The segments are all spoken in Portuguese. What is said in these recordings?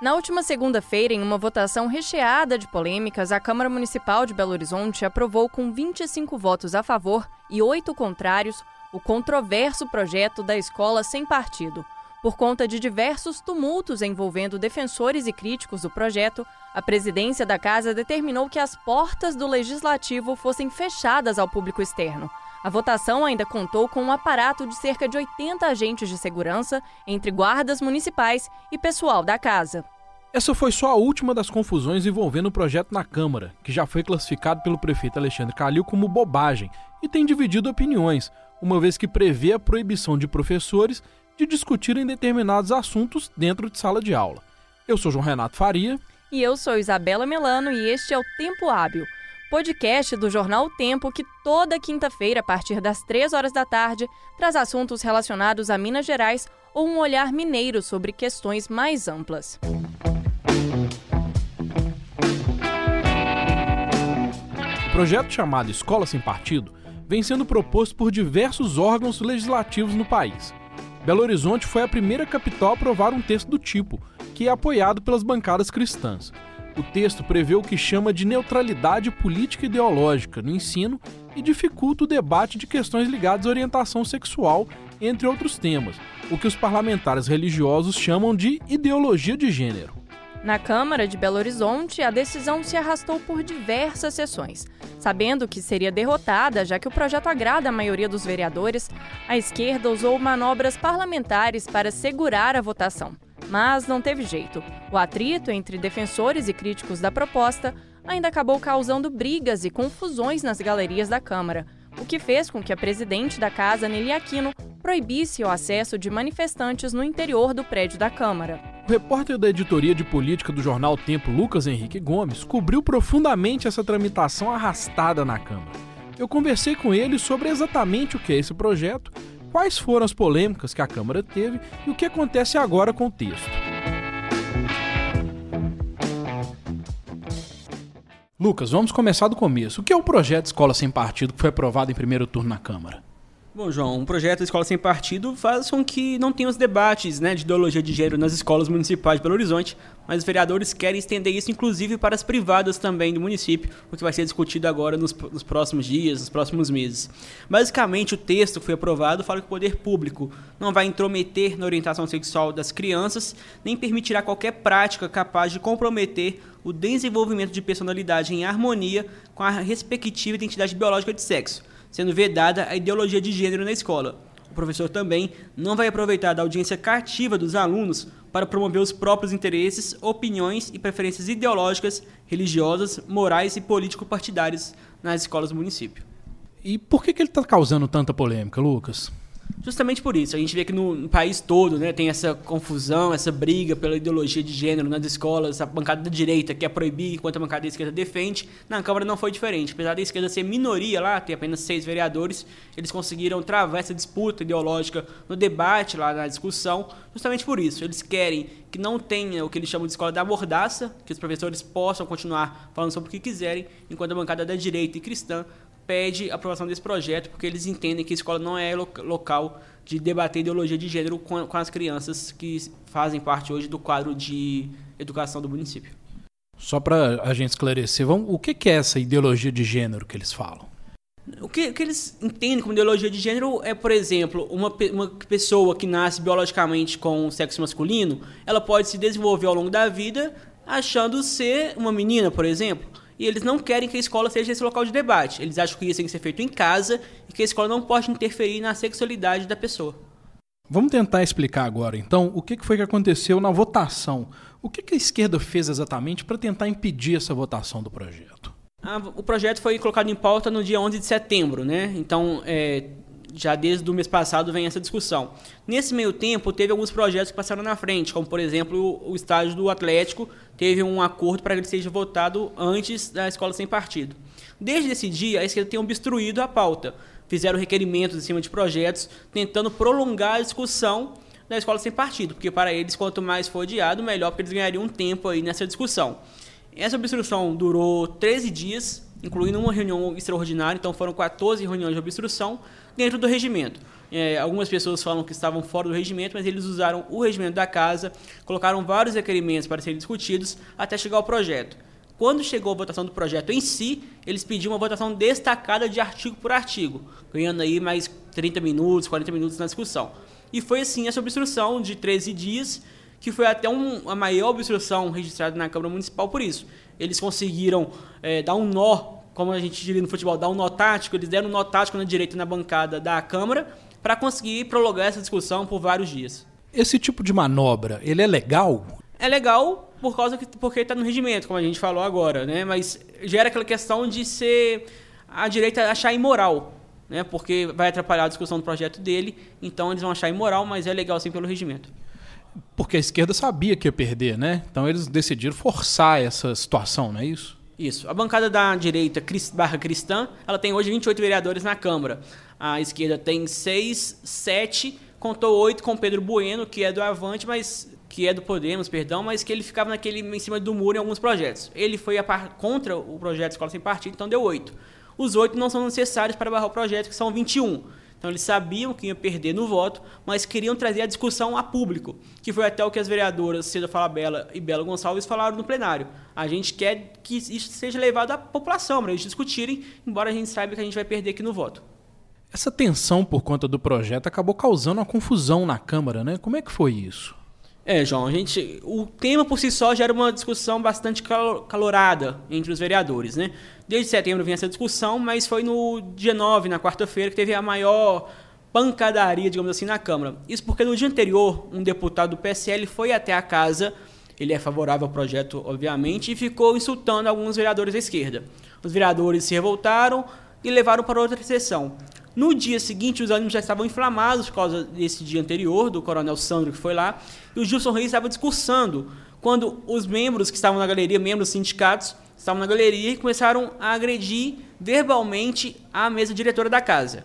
Na última segunda-feira, em uma votação recheada de polêmicas, a Câmara Municipal de Belo Horizonte aprovou com 25 votos a favor e 8 contrários o controverso projeto da escola sem partido. Por conta de diversos tumultos envolvendo defensores e críticos do projeto, a presidência da casa determinou que as portas do legislativo fossem fechadas ao público externo. A votação ainda contou com um aparato de cerca de 80 agentes de segurança, entre guardas municipais e pessoal da casa. Essa foi só a última das confusões envolvendo o projeto na Câmara, que já foi classificado pelo prefeito Alexandre Calil como bobagem e tem dividido opiniões, uma vez que prevê a proibição de professores de discutirem determinados assuntos dentro de sala de aula. Eu sou João Renato Faria. E eu sou Isabela Melano e este é o Tempo Hábil podcast do jornal o Tempo, que toda quinta-feira, a partir das 3 horas da tarde, traz assuntos relacionados a Minas Gerais ou um olhar mineiro sobre questões mais amplas. O projeto chamado Escola Sem Partido vem sendo proposto por diversos órgãos legislativos no país. Belo Horizonte foi a primeira capital a aprovar um texto do tipo, que é apoiado pelas bancadas cristãs. O texto prevê o que chama de neutralidade política ideológica no ensino e dificulta o debate de questões ligadas à orientação sexual, entre outros temas, o que os parlamentares religiosos chamam de ideologia de gênero. Na Câmara de Belo Horizonte, a decisão se arrastou por diversas sessões. Sabendo que seria derrotada, já que o projeto agrada a maioria dos vereadores, a esquerda usou manobras parlamentares para segurar a votação. Mas não teve jeito. O atrito entre defensores e críticos da proposta ainda acabou causando brigas e confusões nas galerias da Câmara, o que fez com que a presidente da casa, Nelly Aquino, proibisse o acesso de manifestantes no interior do prédio da Câmara. O repórter da editoria de política do jornal Tempo, Lucas Henrique Gomes, cobriu profundamente essa tramitação arrastada na Câmara. Eu conversei com ele sobre exatamente o que é esse projeto quais foram as polêmicas que a Câmara teve e o que acontece agora com o texto. Lucas, vamos começar do começo. O que é o projeto Escola Sem Partido que foi aprovado em primeiro turno na Câmara? Bom, João, um projeto Escola Sem Partido faz com que não tenha os debates né, de ideologia de gênero nas escolas municipais de Belo Horizonte, mas os vereadores querem estender isso inclusive para as privadas também do município, o que vai ser discutido agora nos, nos próximos dias, nos próximos meses. Basicamente, o texto que foi aprovado fala que o poder público não vai intrometer na orientação sexual das crianças, nem permitirá qualquer prática capaz de comprometer o desenvolvimento de personalidade em harmonia com a respectiva identidade biológica de sexo sendo vedada a ideologia de gênero na escola. O professor também não vai aproveitar da audiência cativa dos alunos para promover os próprios interesses, opiniões e preferências ideológicas, religiosas, morais e político-partidárias nas escolas do município. E por que, que ele está causando tanta polêmica, Lucas? Justamente por isso. A gente vê que no, no, país todo né, tem essa confusão, essa briga pela ideologia de gênero nas escolas. A bancada da direita quer proibir, enquanto a bancada da esquerda defende. Na Câmara não foi diferente. Apesar da esquerda ser minoria lá, ter apenas seis vereadores, eles conseguiram travar essa disputa ideológica no debate, lá na discussão, justamente por isso. Eles querem que não tenha o que eles chamam de escola da mordaça, que os professores possam continuar falando sobre o que quiserem, enquanto a bancada da direita e cristã pede a aprovação desse projeto, porque eles entendem que a escola não é local de debater ideologia de gênero com, com as crianças que fazem parte hoje do quadro de educação do município. Só para a gente esclarecer, vamos, o que é essa ideologia de gênero que eles falam? O que, que, eles entendem como ideologia de gênero é, por exemplo, uma, uma pessoa que nasce biologicamente com sexo masculino, ela pode se desenvolver ao longo da vida achando ser uma menina, por exemplo e eles não querem que a escola seja esse local de debate. Eles acham que isso tem que ser feito em casa e que a escola não pode interferir na sexualidade da pessoa. Vamos tentar explicar agora, então, o que foi que aconteceu na votação. O que a esquerda fez exatamente para tentar impedir essa votação do projeto? Ah, o projeto foi colocado em pauta no dia 11 de setembro, né? Então, é, já desde o mês passado vem essa discussão. Nesse meio tempo, teve alguns projetos que passaram na frente, como, por exemplo, o estádio do Atlético teve um acordo para que ele seja votado antes da escola sem partido. Desde esse dia, a esquerda tem obstruído a pauta. Fizeram requerimentos em cima de projetos, tentando prolongar a discussão da escola sem partido, porque para eles, quanto mais for adiado, melhor, porque eles ganhariam um tempo aí nessa discussão. Essa obstrução durou 13 dias, incluindo uma reunião extraordinária, então foram 14 reuniões de obstrução dentro do regimento. É, algumas pessoas falam que estavam fora do regimento, mas eles usaram o regimento da casa, colocaram vários requerimentos para serem discutidos até chegar ao projeto. Quando chegou a votação do projeto em si, eles pediam uma votação destacada de artigo por artigo, ganhando aí mais 30 minutos, 40 minutos na discussão. E foi assim essa obstrução de 13 dias, que foi até um, a maior obstrução registrada na Câmara Municipal por isso. Eles conseguiram é, dar um nó, como a gente diria no futebol, dar um nó tático, eles deram um nó tático na direita na bancada da Câmara, para conseguir prolongar essa discussão por vários dias. Esse tipo de manobra, ele é legal? É legal por causa que porque está no regimento, como a gente falou agora, né? Mas gera aquela questão de ser a direita achar imoral, né? Porque vai atrapalhar a discussão do projeto dele, então eles vão achar imoral, mas é legal sim pelo regimento. Porque a esquerda sabia que ia perder, né? Então eles decidiram forçar essa situação, não é isso? Isso. A bancada da direita barra cristã, ela tem hoje 28 vereadores na Câmara. A esquerda tem 6, 7, contou 8 com Pedro Bueno, que é do Avante, mas que é do Podemos, perdão, mas que ele ficava naquele em cima do muro em alguns projetos. Ele foi par, contra o projeto Escola Sem Partido, então deu 8. Os 8 não são necessários para barrar o projeto, que são 21. Então eles sabiam que iam perder no voto, mas queriam trazer a discussão a público, que foi até o que as vereadoras Cida Falabella e Bela Gonçalves falaram no plenário. A gente quer que isso seja levado à população, para eles discutirem, embora a gente saiba que a gente vai perder aqui no voto. Essa tensão por conta do projeto acabou causando uma confusão na Câmara, né? Como é que foi isso? É, João, a gente, o tema por si só gera uma discussão bastante calorada entre os vereadores, né? Desde setembro vinha essa discussão, mas foi no dia 9, na quarta-feira, que teve a maior pancadaria, digamos assim, na Câmara. Isso porque no dia anterior, um deputado do PSL foi até a casa, ele é favorável ao projeto, obviamente, e ficou insultando alguns vereadores da esquerda. Os vereadores se revoltaram e levaram para outra sessão. No dia seguinte, os ânimos já estavam inflamados por causa desse dia anterior, do coronel Sandro que foi lá, e o Gilson Reis estava discursando, quando os membros que estavam na galeria, membros sindicatos, estavam na galeria e começaram a agredir verbalmente a mesa diretora da casa.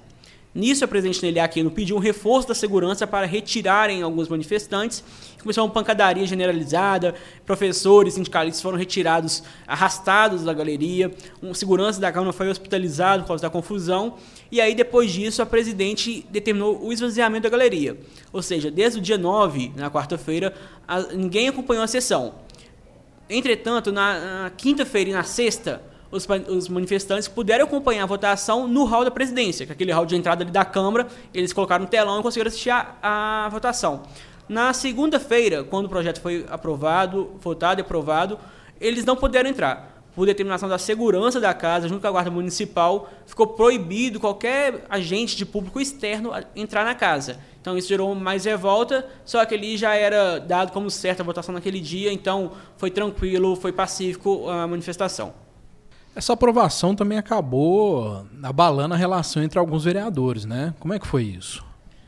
Nisso, a presidente Nelly Aquino pediu um reforço da segurança para retirarem alguns manifestantes. Começou uma pancadaria generalizada, professores, sindicalistas foram retirados, arrastados da galeria, um segurança da Câmara foi hospitalizado por causa da confusão. E aí, depois disso, a presidente determinou o esvaziamento da galeria. Ou seja, desde o dia 9, na quarta-feira, ninguém acompanhou a sessão. Entretanto, na, na quinta-feira e na sexta, os, os, manifestantes puderam acompanhar a votação no hall da presidência, que é aquele hall de entrada ali da Câmara, eles colocaram no telão e conseguiram assistir a, a votação. Na segunda-feira, quando o projeto foi aprovado, votado e aprovado, eles não puderam entrar. Por determinação da segurança da casa, junto com a Guarda Municipal, ficou proibido qualquer agente de público externo entrar na casa. Então isso gerou mais revolta, só que ali já era dado como certa a votação naquele dia, então foi tranquilo, foi pacífico a manifestação. Essa aprovação também acabou abalando a relação entre alguns vereadores, né? Como é que foi isso?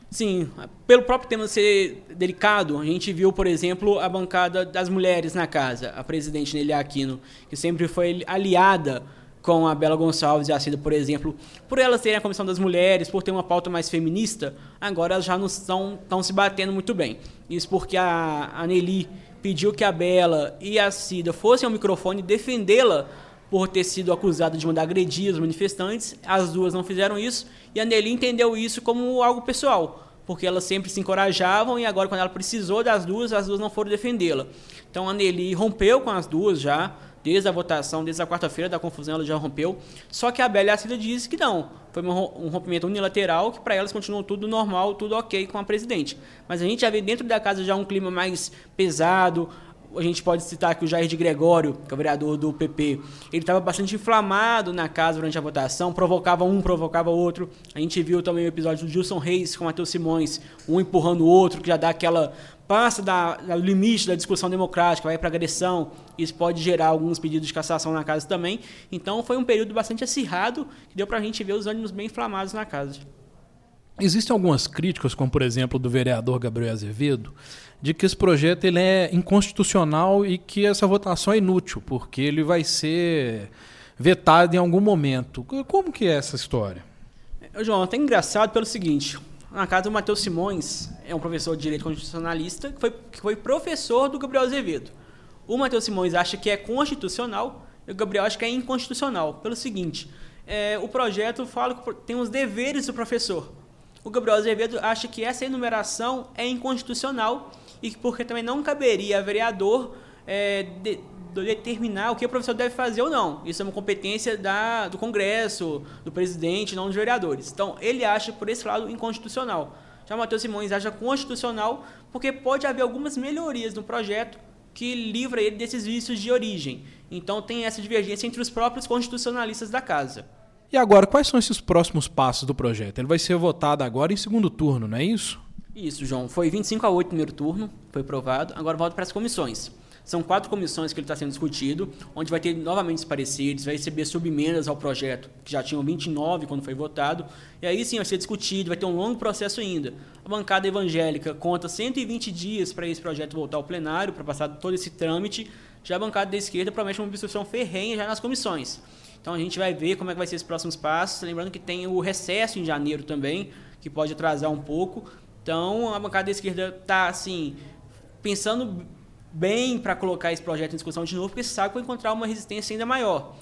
Sim, pelo próprio tema ser delicado, a gente viu, por exemplo, a bancada das mulheres na casa, a presidente Nelly Aquino, que sempre foi aliada com a Bela Gonçalves e a Cida, por exemplo, por elas terem a Comissão das Mulheres, por ter uma pauta mais feminista, agora elas já não estão, se batendo muito bem. Isso porque a, a Nelly pediu que a Bela e a Cida fossem ao microfone defendê-la por ter sido acusada de mandar agredir os manifestantes. As duas não fizeram isso e a Nelly entendeu isso como algo pessoal, porque elas sempre se encorajavam e agora, quando ela precisou das duas, as duas não foram defendê-la. Então a Nelly rompeu com as duas já, desde a votação, desde a quarta-feira da confusão, ela já rompeu. Só que a Bela Acida disse que não, foi um rompimento unilateral, que para elas continuou tudo normal, tudo ok com a presidente. Mas a gente já vê dentro da casa já um clima mais pesado, a gente pode citar que o Jair de Gregório, que é o vereador do PP, ele estava bastante inflamado na casa durante a votação, provocava um, provocava outro. A gente viu também o episódio do Gilson Reis com o Matheus Simões, um empurrando o outro, que já dá aquela passa da, do limite da discussão democrática, vai para agressão, isso pode gerar alguns pedidos de cassação na casa também. Então foi um período bastante acirrado que deu para a gente ver os ânimos bem inflamados na casa. Existem algumas críticas, como por exemplo do vereador Gabriel Azevedo, de que esse projeto ele é inconstitucional e que essa votação é inútil, porque ele vai ser vetado em algum momento. Como que é essa história? João, até engraçado pelo seguinte, na casa do Matheus Simões, é um professor de direito constitucionalista, que foi, que foi professor do Gabriel Azevedo. O Matheus Simões acha que é constitucional o Gabriel acha que é inconstitucional, pelo seguinte, é, o projeto fala que tem os deveres do professor. O Gabriel Azevedo acha que essa enumeração é inconstitucional e porque também não caberia a vereador é, de, de determinar o que o professor deve fazer ou não. Isso é uma competência da, do Congresso, do presidente, não dos vereadores. Então, ele acha, por esse lado, inconstitucional. Já Matheus Simões acha constitucional porque pode haver algumas melhorias no projeto que livra ele desses vícios de origem. Então tem essa divergência entre os próprios constitucionalistas da casa. E agora, quais são esses próximos passos do projeto? Ele vai ser votado agora em segundo turno, não é isso? Isso, João. Foi 25 a 8 no primeiro turno, foi aprovado. Agora volta para as comissões. São quatro comissões que ele está sendo discutido, onde vai ter novamente os pareceres, vai receber subemendas ao projeto, que já tinham 29 quando foi votado, e aí sim vai ser discutido, vai ter um longo processo ainda. A bancada evangélica conta 120 dias para esse projeto voltar ao plenário, para passar todo esse trâmite, já a bancada da esquerda promete uma obstrução ferrenha já nas comissões. Então a gente vai ver como é que vai ser esses próximos passos, lembrando que tem o recesso em janeiro também, que pode atrasar um pouco. Então a bancada da esquerda está assim pensando bem para colocar esse projeto em discussão de novo, porque sabe que vai encontrar uma resistência ainda maior.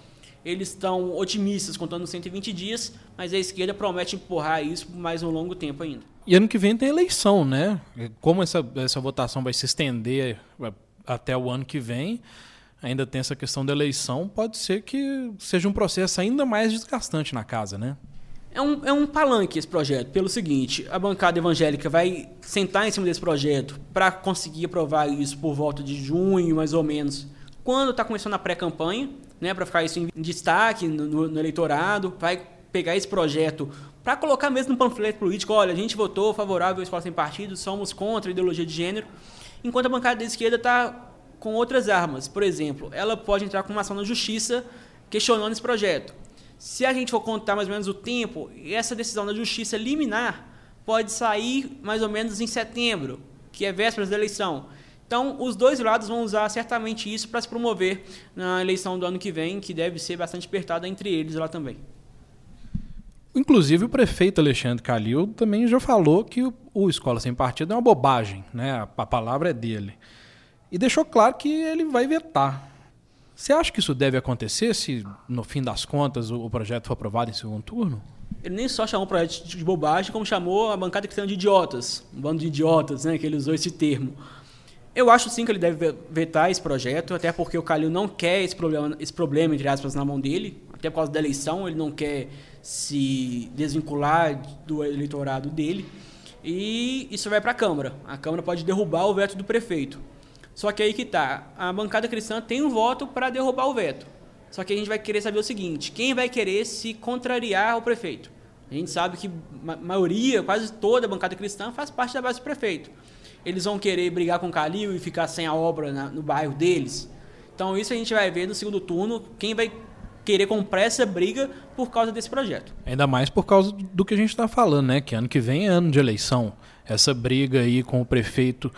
Eles estão otimistas contando 120 dias, mas a esquerda promete empurrar isso por mais um longo tempo ainda. E ano que vem tem eleição, né? Como essa, essa votação vai se estender até o ano que vem, ainda tem essa questão da eleição, pode ser que seja um processo ainda mais desgastante na casa, né? É um, é um palanque esse projeto, pelo seguinte: a bancada evangélica vai sentar em cima desse projeto para conseguir aprovar isso por volta de junho, mais ou menos, quando está começando a pré-campanha, né, para ficar isso em destaque no, no, eleitorado, vai pegar esse projeto para colocar mesmo no panfleto político: olha, a gente votou favorável à escola sem partido, somos contra a ideologia de gênero, enquanto a bancada da esquerda está com outras armas. Por exemplo, ela pode entrar com uma ação na justiça questionando esse projeto se a gente for contar mais ou menos o tempo, essa decisão da justiça liminar pode sair mais ou menos em setembro, que é véspera da eleição. Então, os dois lados vão usar certamente isso para se promover na eleição do ano que vem, que deve ser bastante apertada entre eles lá também. Inclusive, o prefeito Alexandre Calil também já falou que o, o Escola Sem Partido é uma bobagem, né? a, a palavra é dele. E deixou claro que ele vai vetar você acha que isso deve acontecer se, no fim das contas, o projeto for aprovado em segundo turno? Ele nem só chamou o projeto de bobagem, como chamou a bancada cristã de idiotas, um bando de idiotas, né, que ele usou esse termo. Eu acho sim que ele deve vetar esse projeto, até porque o Calil não quer esse problema, esse problema, entre aspas, na mão dele, até por causa da eleição, ele não quer se desvincular do eleitorado dele. E isso vai para a Câmara. A Câmara pode derrubar o veto do prefeito. Só que aí que tá, a bancada cristã tem um voto para derrubar o veto. Só que a gente vai querer saber o seguinte, quem vai querer se contrariar ao prefeito? A gente sabe que a maioria, quase toda a bancada cristã faz parte da base do prefeito. Eles vão querer brigar com o Calil e ficar sem a obra na, no bairro deles. Então isso a gente vai ver no segundo turno, quem vai querer comprar essa briga por causa desse projeto. Ainda mais por causa do que a gente está falando, né? Que ano que vem é ano de eleição. Essa briga aí com o prefeito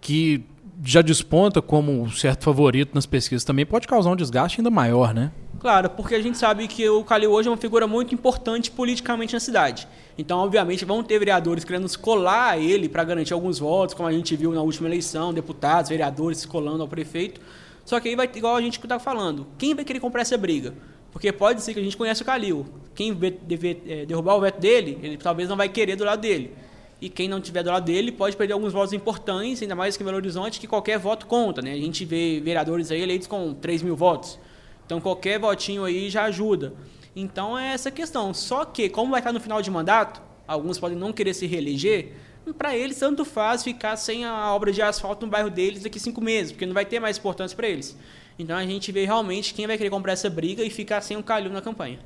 que já desponta como um certo favorito nas pesquisas também pode causar um desgaste ainda maior, né? Claro, porque a gente sabe que o Calil hoje é uma figura muito importante politicamente na cidade. Então, obviamente, vão ter vereadores querendo colar ele para garantir alguns votos, como a gente viu na última eleição, deputados, vereadores se colando ao prefeito. Só que aí vai, igual a gente está falando, quem vai querer comprar essa briga? Porque pode ser que a gente conheça o Calil. Quem deve, é, derrubar o veto dele, ele talvez não vai querer do lado dele e quem não tiver do lado dele pode perder alguns votos importantes, ainda mais que em Belo Horizonte, que qualquer voto conta, né? A gente vê vereadores aí eleitos com 3 mil votos. Então qualquer votinho aí já ajuda. Então é essa questão. Só que, como vai estar no final de mandato, alguns podem não querer se reeleger, para eles tanto faz ficar sem a obra de asfalto no bairro deles daqui cinco meses, porque não vai ter mais importância para eles. Então a gente vê realmente quem vai querer comprar essa briga e ficar sem o calho na campanha.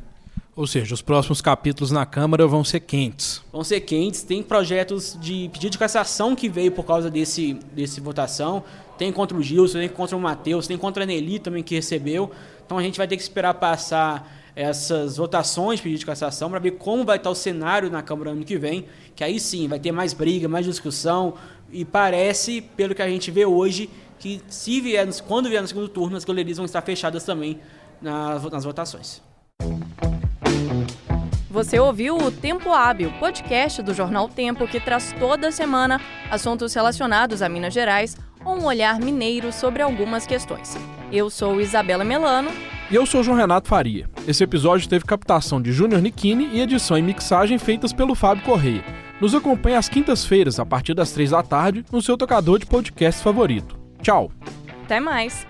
Ou seja, os próximos capítulos na Câmara vão ser quentes. Vão ser quentes. Tem projetos de pedido de cassação que veio por causa desse, desse votação. Tem contra o Gilson, tem contra o Matheus, tem contra a Nelly também que recebeu. Então a gente vai ter que esperar passar essas votações pedido de cassação para ver como vai estar o cenário na Câmara ano que vem. Que aí sim vai ter mais briga, mais discussão. E parece, pelo que a gente vê hoje, que se vier, quando vier no segundo turno, as galerias vão estar fechadas também nas, nas votações. Você ouviu o Tempo Hábil, podcast do Jornal Tempo que traz toda semana assuntos relacionados a Minas Gerais ou um olhar mineiro sobre algumas questões. Eu sou Isabela Melano E eu sou João Renato Faria. Esse episódio teve captação de Júnior Nikini e edição e mixagem feitas pelo Fábio Correia. Nos acompanhe às quintas-feiras, a partir das três da tarde, no seu tocador de podcast favorito. Tchau! Até mais!